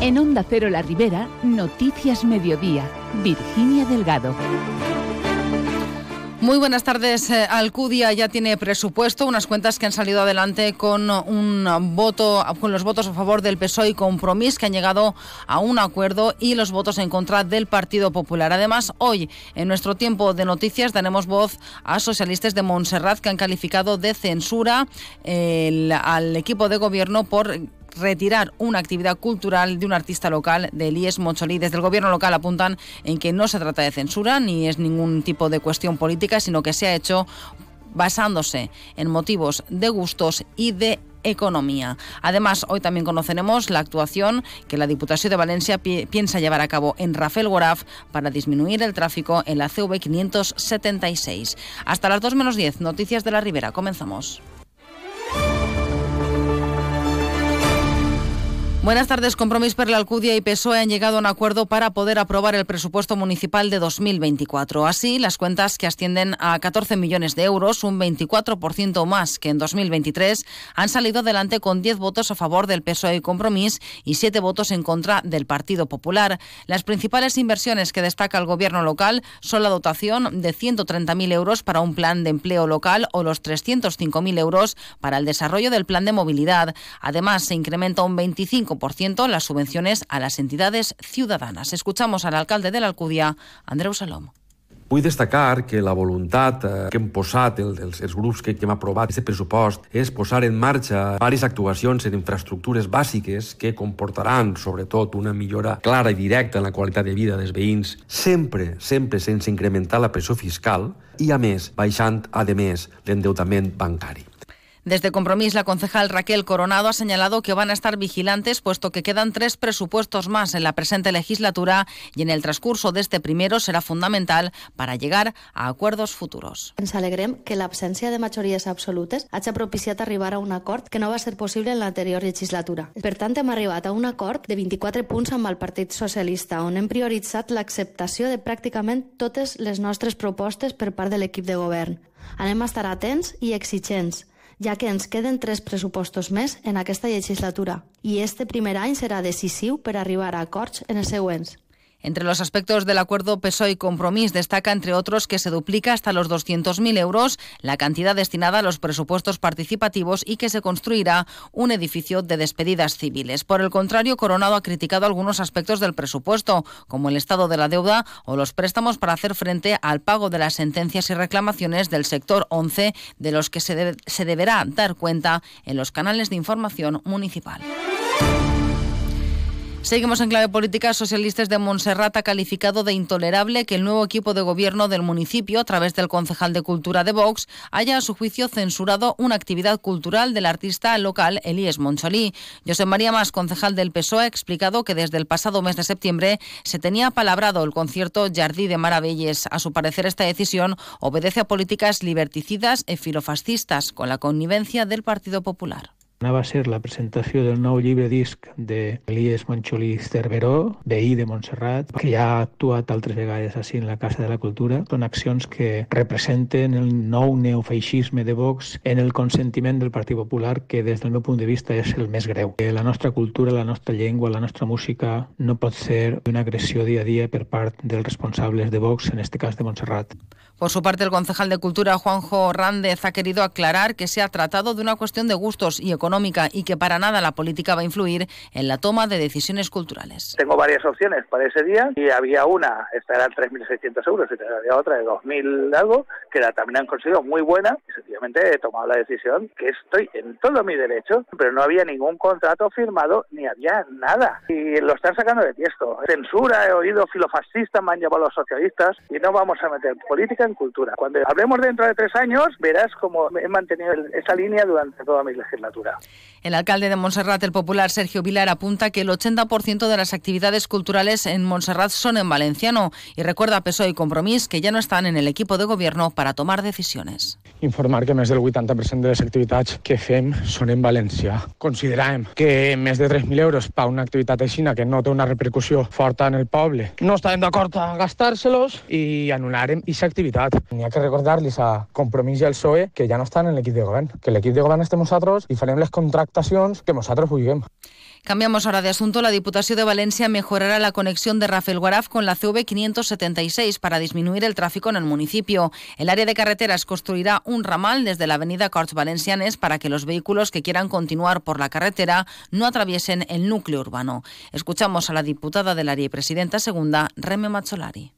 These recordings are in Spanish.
En Onda Cero La Ribera, Noticias Mediodía. Virginia Delgado. Muy buenas tardes. Eh, Alcudia ya tiene presupuesto, unas cuentas que han salido adelante con un voto, con los votos a favor del PSOE y Compromís, que han llegado a un acuerdo, y los votos en contra del Partido Popular. Además, hoy, en nuestro tiempo de noticias, daremos voz a socialistas de Montserrat que han calificado de censura al equipo de gobierno por retirar una actividad cultural de un artista local de Elías Moncholí. Desde el gobierno local apuntan en que no se trata de censura ni es ningún tipo de cuestión política, sino que se ha hecho basándose en motivos de gustos y de economía. Además, hoy también conoceremos la actuación que la Diputación de Valencia piensa llevar a cabo en Rafael Goraf para disminuir el tráfico en la CV 576. Hasta las 2 menos 10, Noticias de la Ribera. Comenzamos. Buenas tardes. Compromís per la Alcudia y PSOE han llegado a un acuerdo para poder aprobar el presupuesto municipal de 2024. Así, las cuentas que ascienden a 14 millones de euros, un 24% más que en 2023, han salido adelante con 10 votos a favor del PSOE y Compromís y 7 votos en contra del Partido Popular. Las principales inversiones que destaca el gobierno local son la dotación de 130.000 euros para un plan de empleo local o los 305.000 euros para el desarrollo del plan de movilidad. Además, se incrementa un 25 ciento las subvenciones a las entidades ciudadanas. Escuchamos al alcalde de la Alcudia, Andreu Salom. Vull destacar que la voluntat eh, que hem posat els, els, els grups que, que hem aprovat aquest pressupost és posar en marxa diverses actuacions en infraestructures bàsiques que comportaran, sobretot, una millora clara i directa en la qualitat de vida dels veïns, sempre, sempre sense incrementar la pressió fiscal i, a més, baixant, a més, l'endeutament bancari. Desde Compromís, la concejal Raquel Coronado ha señalado que van a estar vigilantes, puesto que quedan tres presupuestos más en la presente legislatura y en el transcurso de este primero será fundamental para llegar a acuerdos futuros. Ens alegrem que l'absència de majories absolutes hagi propiciat arribar a un acord que no va ser possible en l'anterior legislatura. Per tant, hem arribat a un acord de 24 punts amb el Partit Socialista, on hem prioritzat l'acceptació de pràcticament totes les nostres propostes per part de l'equip de govern. Anem a estar atents i exigents, ja que ens queden tres pressupostos més en aquesta legislatura i este primer any serà decisiu per arribar a acords en els següents. Entre los aspectos del acuerdo PSOE y Compromís destaca, entre otros, que se duplica hasta los 200.000 euros la cantidad destinada a los presupuestos participativos y que se construirá un edificio de despedidas civiles. Por el contrario, Coronado ha criticado algunos aspectos del presupuesto, como el estado de la deuda o los préstamos para hacer frente al pago de las sentencias y reclamaciones del sector 11, de los que se, se deberá dar cuenta en los canales de información municipal. Seguimos en clave política. Socialistas de Montserrat ha calificado de intolerable que el nuevo equipo de gobierno del municipio, a través del concejal de Cultura de Vox, haya a su juicio censurado una actividad cultural del artista local Elías Moncholí. José María Más, concejal del PSOE, ha explicado que desde el pasado mes de septiembre se tenía palabrado el concierto Jardí de Maravelles. A su parecer, esta decisión obedece a políticas liberticidas y filofascistas, con la connivencia del Partido Popular. Anava a ser la presentació del nou llibre disc d'Elies Moncholí Cerveró, veí de Montserrat, que ja ha actuat altres vegades així en la Casa de la Cultura. Són accions que representen el nou neofeixisme de Vox en el consentiment del Partit Popular, que des del meu punt de vista és el més greu. La nostra cultura, la nostra llengua, la nostra música no pot ser una agressió dia a dia per part dels responsables de Vox, en este cas de Montserrat. Por su parte, el concejal de Cultura, Juanjo Rández, ha querido aclarar que se ha tratado de una cuestión de gustos y económica y que para nada la política va a influir en la toma de decisiones culturales. Tengo varias opciones para ese día y había una, esta era 3.600 euros, y había otra de 2.000 algo, que la también han conseguido muy buena y sencillamente he tomado la decisión que estoy en todo mi derecho, pero no había ningún contrato firmado ni había nada. Y lo están sacando de tiesto. Censura, he oído filofascistas, me han llevado los socialistas y no vamos a meter política en cultura. Cuando hablemos dentro de tres años, verás cómo he mantenido esa línea durante toda mi legislatura. El alcalde de Montserrat, el popular Sergio Vilar, apunta que el 80% de las actividades culturales en Montserrat son en valenciano y recuerda a PSOE y Compromís que ya no están en el equipo de gobierno para tomar decisiones. Informar que més del 80% de les activitats que fem són en valencià. Considerem que més de 3.000 euros per una activitat així que no té una repercussió forta en el poble. No estàvem d'acord a gastar-se-los i anul·larem aquesta activitat. N'hi ha que recordar-los a Compromís i al PSOE que ja no estan en l'equip de govern, que l'equip de govern estem nosaltres i farem les actuacions que nosaltres vulguem. Cambiamos ahora de asunto. La Diputación de Valencia mejorará la conexión de Rafael Guaraf con la CV 576 para disminuir el tráfico en el municipio. El área de carreteras construirá un ramal desde la avenida Corts Valencianes para que los vehículos que quieran continuar por la carretera no atraviesen el núcleo urbano. Escuchamos a la diputada del área y presidenta segunda, Reme Mazzolari.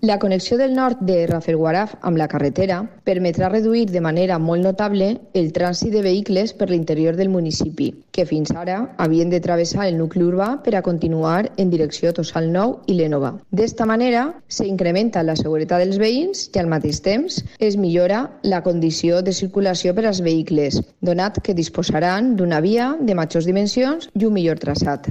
La connexió del nord de Rafelguaraf amb la carretera permetrà reduir de manera molt notable el trànsit de vehicles per l'interior del municipi, que fins ara havien de travessar el nucli urbà per a continuar en direcció a Tossal Nou i l'Enova. D'esta manera, s'incrementa la seguretat dels veïns i al mateix temps es millora la condició de circulació per als vehicles, donat que disposaran d'una via de majors dimensions i un millor traçat.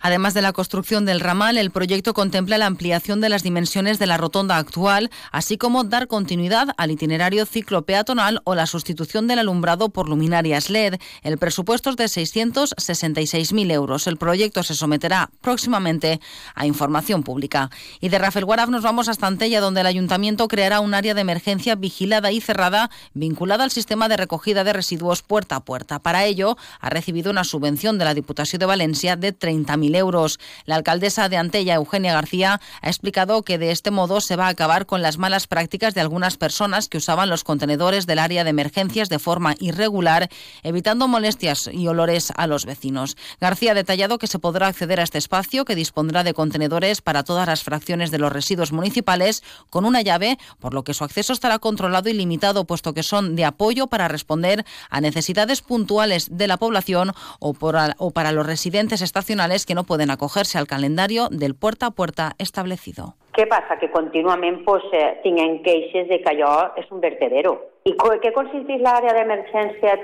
Además de la construcción del ramal, el proyecto contempla la ampliación de las dimensiones de la rotonda actual, así como dar continuidad al itinerario ciclo peatonal o la sustitución del alumbrado por luminarias LED. El presupuesto es de 666.000 euros. El proyecto se someterá próximamente a información pública. Y de Rafael Guaraf nos vamos hasta Antella, donde el ayuntamiento creará un área de emergencia vigilada y cerrada vinculada al sistema de recogida de residuos puerta a puerta. Para ello, ha recibido una subvención de la Diputación de Valencia de 30.000 euros. La alcaldesa de Antella, Eugenia García, ha explicado que de este modo se va a acabar con las malas prácticas de algunas personas que usaban los contenedores del área de emergencias de forma irregular, evitando molestias y olores a los vecinos. García ha detallado que se podrá acceder a este espacio, que dispondrá de contenedores para todas las fracciones de los residuos municipales, con una llave, por lo que su acceso estará controlado y limitado, puesto que son de apoyo para responder a necesidades puntuales de la población o, o para los residentes estacionales que no pueden acogerse al calendario del puerta a puerta establecido. Què passa? Que contínuament pues, eh, tinguem queixes de que allò és un vertedero. I què consisteix l'àrea d'emergència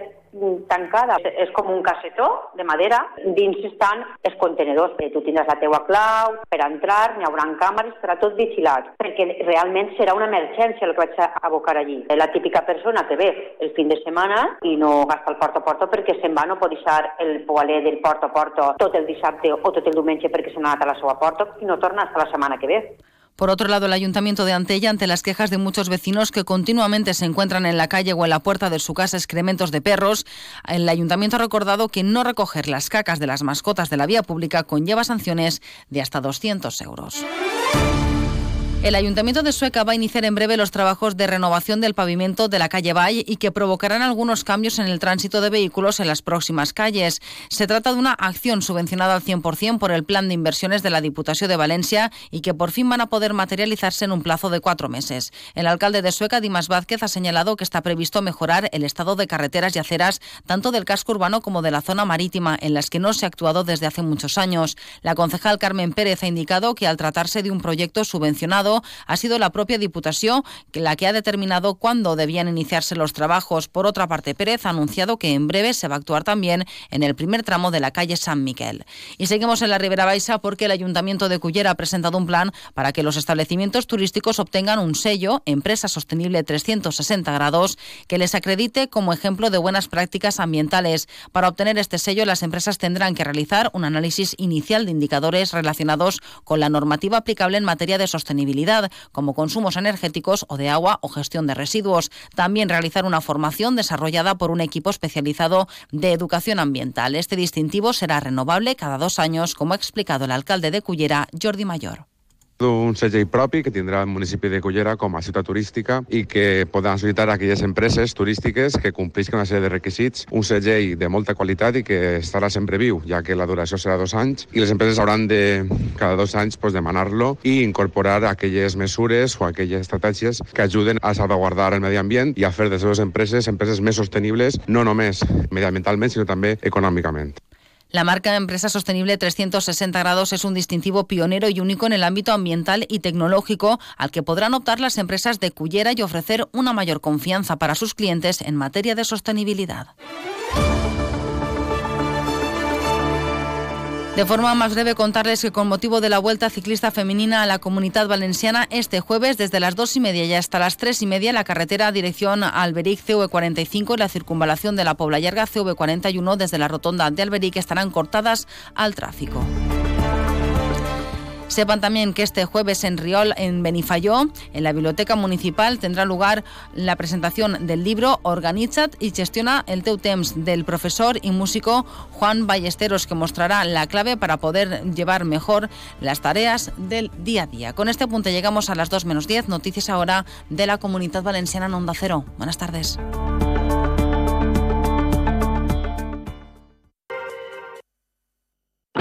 tancada. És com un cassetó de madera. Dins estan els contenedors. Tu tindràs la teua clau, per entrar, n'hi haurà càmeres, estarà tot vigilat, perquè realment serà una emergència el que vaig abocar allí. La típica persona que ve el fin de setmana i no gasta el porta a porta perquè se'n va, no pot deixar el poaler del porta a porta tot el dissabte o tot el diumenge perquè se n'ha anat a la seva porta i no torna fins la setmana que ve. Por otro lado, el Ayuntamiento de Antella, ante las quejas de muchos vecinos que continuamente se encuentran en la calle o en la puerta de su casa excrementos de perros, el Ayuntamiento ha recordado que no recoger las cacas de las mascotas de la vía pública conlleva sanciones de hasta 200 euros. El Ayuntamiento de Sueca va a iniciar en breve los trabajos de renovación del pavimento de la calle Valle y que provocarán algunos cambios en el tránsito de vehículos en las próximas calles. Se trata de una acción subvencionada al 100% por el Plan de Inversiones de la Diputación de Valencia y que por fin van a poder materializarse en un plazo de cuatro meses. El alcalde de Sueca, Dimas Vázquez, ha señalado que está previsto mejorar el estado de carreteras y aceras tanto del casco urbano como de la zona marítima, en las que no se ha actuado desde hace muchos años. La concejal Carmen Pérez ha indicado que al tratarse de un proyecto subvencionado, ha sido la propia Diputación la que ha determinado cuándo debían iniciarse los trabajos. Por otra parte, Pérez ha anunciado que en breve se va a actuar también en el primer tramo de la calle San Miguel. Y seguimos en la Ribera Baixa porque el Ayuntamiento de Cullera ha presentado un plan para que los establecimientos turísticos obtengan un sello Empresa Sostenible 360 grados que les acredite como ejemplo de buenas prácticas ambientales. Para obtener este sello, las empresas tendrán que realizar un análisis inicial de indicadores relacionados con la normativa aplicable en materia de sostenibilidad como consumos energéticos o de agua o gestión de residuos. También realizar una formación desarrollada por un equipo especializado de educación ambiental. Este distintivo será renovable cada dos años, como ha explicado el alcalde de Cullera, Jordi Mayor. Un segell propi que tindrà el municipi de Cullera com a ciutat turística i que podran solicitar a aquelles empreses turístiques que complisquen una sèrie de requisits, un segell de molta qualitat i que estarà sempre viu, ja que la duració serà dos anys i les empreses hauran de, cada dos anys, pues, demanar-lo i incorporar aquelles mesures o aquelles estratègies que ajuden a salvaguardar el medi ambient i a fer de les seves empreses empreses més sostenibles, no només mediambientalment, sinó també econòmicament. La marca Empresa Sostenible 360 grados es un distintivo pionero y único en el ámbito ambiental y tecnológico al que podrán optar las empresas de Cullera y ofrecer una mayor confianza para sus clientes en materia de sostenibilidad. De forma más breve, contarles que con motivo de la Vuelta Ciclista Femenina a la Comunidad Valenciana, este jueves, desde las dos y media y hasta las tres y media, la carretera dirección Alberic CV45 y la circunvalación de la Pobla Llarga CV41 desde la rotonda de Alberic estarán cortadas al tráfico. Sepan también que este jueves en Riol, en Benifayó, en la Biblioteca Municipal, tendrá lugar la presentación del libro Organizat y gestiona el teu temps del profesor y músico Juan Ballesteros, que mostrará la clave para poder llevar mejor las tareas del día a día. Con este punto llegamos a las 2 menos 10, noticias ahora de la Comunidad Valenciana en Onda Cero. Buenas tardes.